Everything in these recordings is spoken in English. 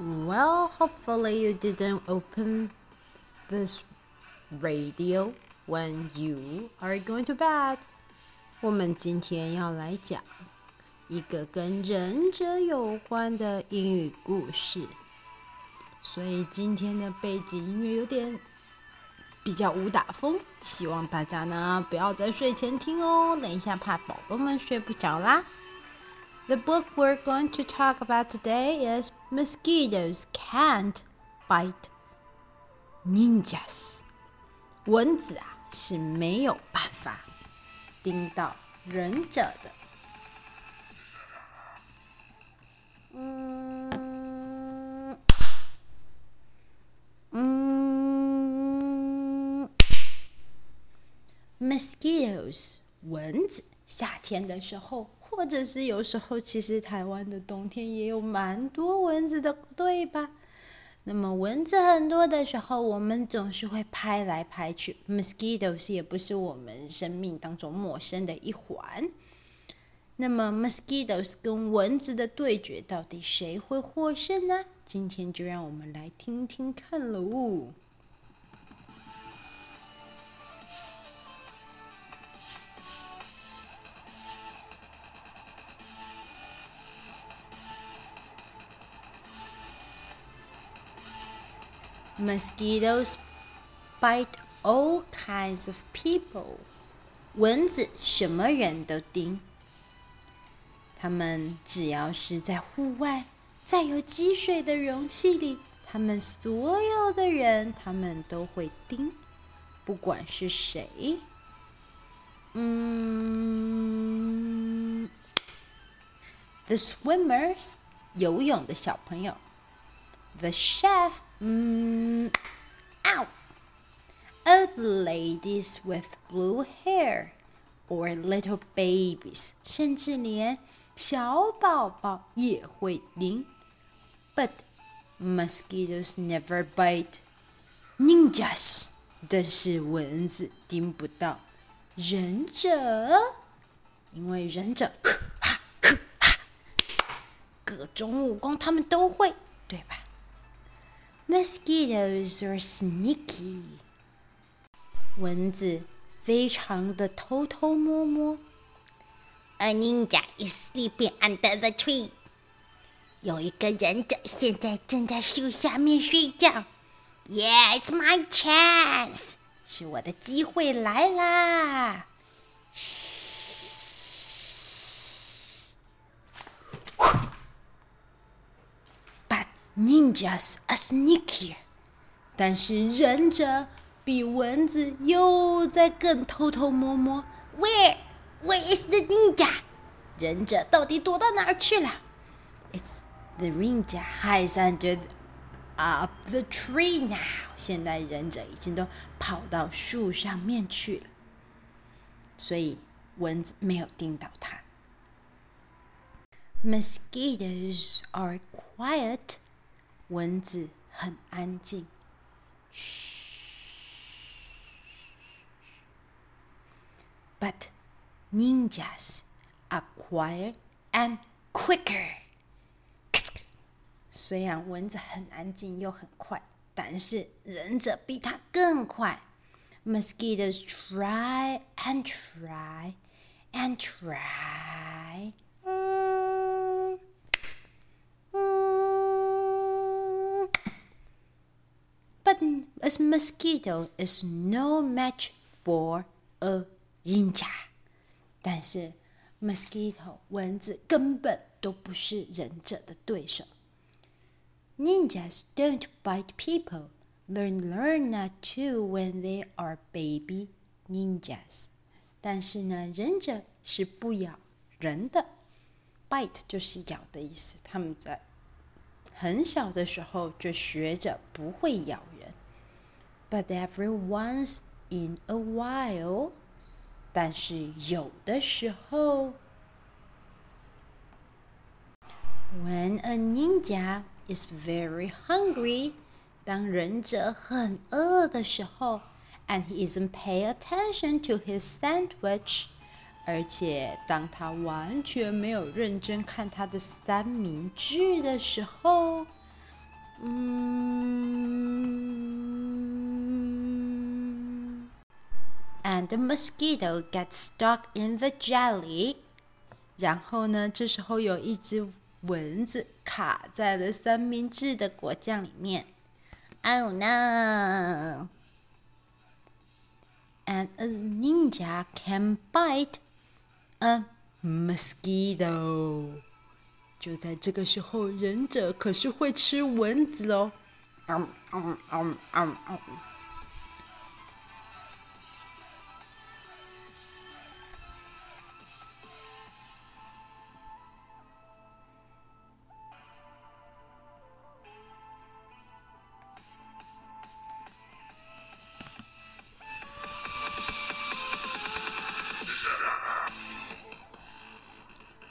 Well, hopefully you didn't open this radio when you are going to bed. 我们今天要来讲一个跟忍者有关的英语故事，所以今天的背景音乐有点比较武打风，希望大家呢不要在睡前听哦，等一下怕宝宝们睡不着啦。The book we're going to talk about today is Mosquitoes Can't Bite Ninjas。蚊子啊是没有办法叮到忍者的。嗯嗯，mosquitoes 蚊子，夏天的时候。 或者是有时候，其实台湾的冬天也有蛮多蚊子的，对吧？那么蚊子很多的时候，我们总是会拍来拍去。Mosquitoes 也不是我们生命当中陌生的一环。那么 Mosquitoes 跟蚊子的对决，到底谁会获胜呢？今天就让我们来听听看喽。Mosquitoes bite all kinds of people. 蚊子什么人都叮。它们只要是在户外，在有积水的容器里，它们所有的人，它们都会叮，不管是谁。嗯，The swimmers，游泳的小朋友。 The chef, mm, ow. Old ladies with blue hair, or little babies，甚至连小宝宝也会叮。But mosquitoes never bite ninjas，但是蚊子叮不到忍者，因为忍者各种武功他们都会，对吧 ？Mosquitoes are sneaky. 蚊子非常的偷偷摸摸。A ninja is sleeping under the tree. 有一个忍者现在正在树下面睡觉。Yeah, it's my chance. 是我的机会来啦。 Ninjas are sneaky，但是忍者比蚊子又在更偷偷摸摸。Where, where is the ninja？忍者到底躲到哪儿去了？It's the ninja hides under up the tree now。现在忍者已经都跑到树上面去了，所以蚊子没有叮到他。Mosquitoes are quiet. 蚊子很安静，嘘。But ninjas are quiet and quicker。虽然蚊子很安静又很快，但是忍者比它更快。Mosquitoes try and try and try. a mosquito is no match for a ninja。但是 mosquito 蚊子根本都不是忍者的对手。Ninjas don't bite people. Learn learn not to when they are baby ninjas. 但是呢，忍者是不咬人的，bite 就是咬的意思。他们在 很小的时候就学着不会咬人。but every once in a while，但是有的时候，when a ninja is very hungry，当忍者很饿的时候，and he isn't pay attention to his sandwich， 而且当他完全没有认真看他的三明治的时候 嗯，and the mosquito gets stuck in the jelly。然后呢，这时候有一只蚊子卡在了三明治的果酱里面。Oh no! And a ninja can bite a mosquito. 就在这个时候，忍者可是会吃蚊子哦。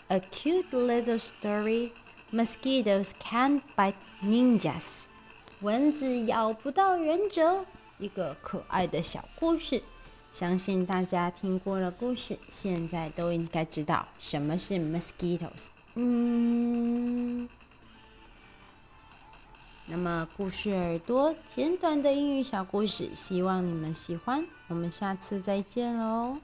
A cute little story. Mosquitoes can't bite ninjas. 蚊子咬不到忍者。一个可爱的小故事，相信大家听过了故事，现在都应该知道什么是 mosquitoes。嗯，那么故事耳朵简短的英语小故事，希望你们喜欢。我们下次再见喽。